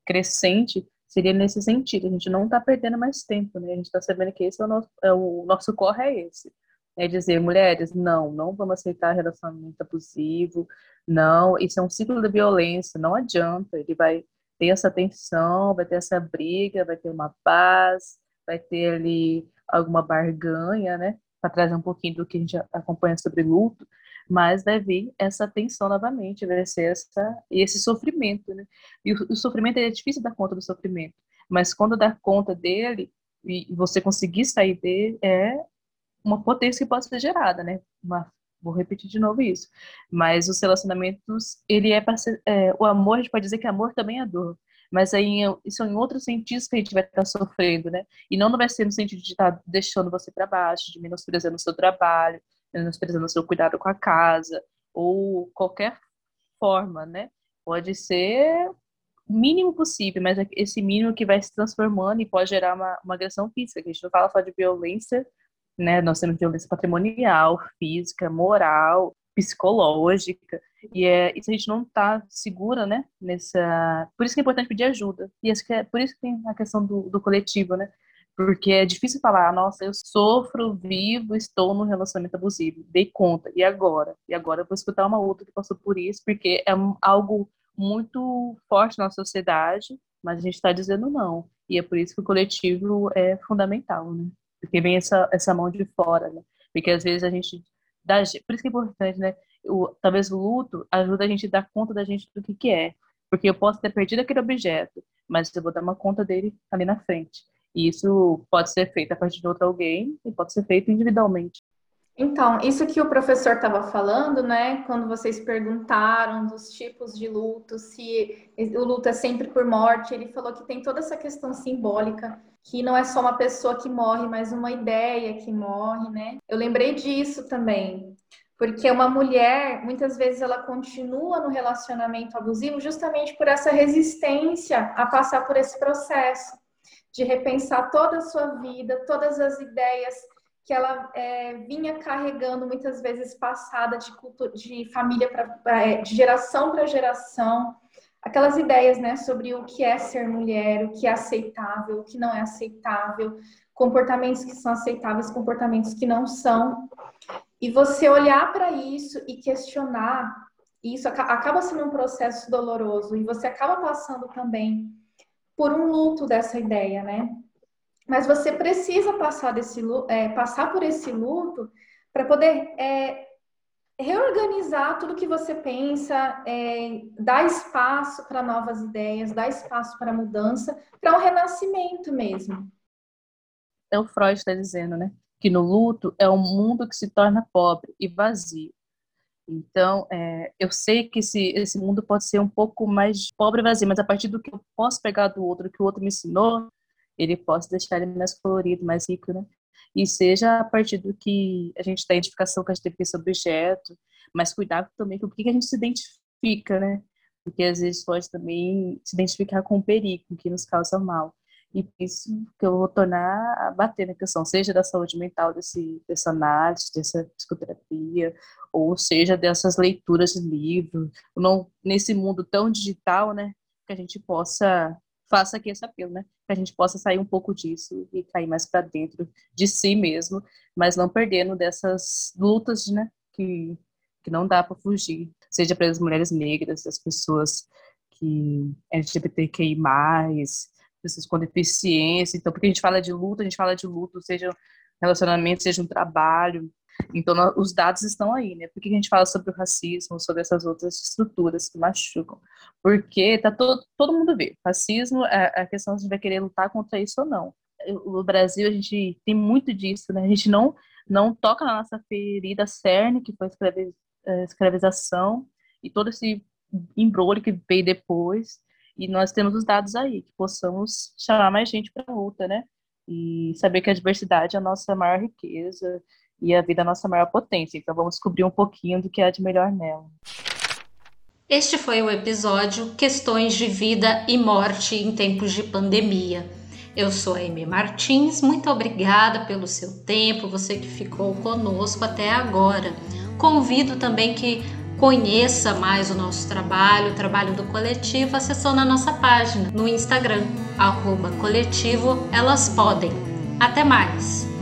[SPEAKER 5] crescente, seria nesse sentido. A gente não está perdendo mais tempo, né? A gente está sabendo que esse é o nosso, é o nosso corre é esse é dizer, mulheres, não, não vamos aceitar relacionamento abusivo, não, isso é um ciclo de violência, não adianta, ele vai ter essa tensão, vai ter essa briga, vai ter uma paz, vai ter ali alguma barganha, né, para trazer um pouquinho do que a gente acompanha sobre luto, mas vai vir essa tensão novamente, vai ser essa, esse sofrimento, né, e o, o sofrimento é difícil dar conta do sofrimento, mas quando dá conta dele, e você conseguir sair dele, é uma potência que pode ser gerada, né? Uma, vou repetir de novo isso. Mas os relacionamentos, ele é ser. É, o amor, a gente pode dizer que amor também é dor. Mas aí isso é em outros sentidos que a gente vai estar sofrendo, né? E não vai ser no sentido de estar deixando você para baixo, de menosprezando o seu trabalho, menosprezando o seu cuidado com a casa, ou qualquer forma, né? Pode ser o mínimo possível, mas é esse mínimo que vai se transformando e pode gerar uma, uma agressão física, que a gente não fala só de violência né? Nós temos violência patrimonial, física, moral, psicológica, e é, isso a gente não está segura, né? Nessa, por isso que é importante pedir ajuda. E é por isso que tem a questão do, do coletivo, né? Porque é difícil falar, nossa, eu sofro, vivo, estou num relacionamento abusivo, dei conta, e agora? E agora eu vou escutar uma outra que passou por isso, porque é algo muito forte na sociedade, mas a gente está dizendo não. E é por isso que o coletivo é fundamental, né? Porque vem essa, essa mão de fora, né? Porque às vezes a gente dá, por isso que é importante, né? O, talvez o luto ajuda a gente a dar conta da gente do que que é, porque eu posso ter perdido aquele objeto, mas eu vou dar uma conta dele ali na frente. E isso pode ser feito a partir de outro alguém e pode ser feito individualmente.
[SPEAKER 6] Então, isso que o professor estava falando, né? Quando vocês perguntaram dos tipos de luto, se o luto é sempre por morte, ele falou que tem toda essa questão simbólica, que não é só uma pessoa que morre, mas uma ideia que morre, né? Eu lembrei disso também, porque uma mulher, muitas vezes, ela continua no relacionamento abusivo justamente por essa resistência a passar por esse processo de repensar toda a sua vida, todas as ideias que ela é, vinha carregando muitas vezes passada de, de família para é, de geração para geração aquelas ideias né sobre o que é ser mulher o que é aceitável o que não é aceitável comportamentos que são aceitáveis comportamentos que não são. E você olhar para isso e questionar isso acaba sendo um processo doloroso e você acaba passando também por um luto dessa ideia né? Mas você precisa passar, desse, é, passar por esse luto para poder é, reorganizar tudo que você pensa, é, dar espaço para novas ideias, dar espaço para mudança, para um renascimento mesmo.
[SPEAKER 5] É o Freud está dizendo, né? Que no luto é um mundo que se torna pobre e vazio. Então, é, eu sei que esse, esse mundo pode ser um pouco mais pobre e vazio, mas a partir do que eu posso pegar do outro, que o outro me ensinou, ele possa deixar ele mais colorido, mais rico, né? E seja a partir do que a gente tem identificação com a gente tem esse objeto, mas cuidado também com o que a gente se identifica, né? Porque às vezes pode também se identificar com o perigo que nos causa mal. E isso que eu vou tornar a bater na questão, seja da saúde mental desse, dessa análise, dessa psicoterapia, ou seja dessas leituras de livros, não, nesse mundo tão digital, né, que a gente possa faça aqui esse apelo, né? Que a gente possa sair um pouco disso e cair mais para dentro de si mesmo, mas não perdendo dessas lutas, né? Que, que não dá para fugir, seja para as mulheres negras, as pessoas que LGBTQI+, pessoas com deficiência. Então, porque a gente fala de luta, a gente fala de luto, seja relacionamento, seja um trabalho, então, os dados estão aí, né? Por que a gente fala sobre o racismo, sobre essas outras estruturas que machucam? Porque tá todo, todo mundo vê. Racismo é, é a questão se vai querer lutar contra isso ou não. No Brasil, a gente tem muito disso, né? A gente não, não toca na nossa ferida cerne, que foi a é, escravização, e todo esse embrulho que veio depois. E nós temos os dados aí, que possamos chamar mais gente para a luta, né? E saber que a diversidade é a nossa maior riqueza e a vida é a nossa maior potência. Então vamos descobrir um pouquinho do que há de melhor nela.
[SPEAKER 2] Este foi o episódio Questões de Vida e Morte em Tempos de Pandemia. Eu sou a Amy Martins, muito obrigada pelo seu tempo, você que ficou conosco até agora. Convido também que conheça mais o nosso trabalho, o trabalho do coletivo, acessando a nossa página no Instagram, arroba coletivo Elas Podem. Até mais!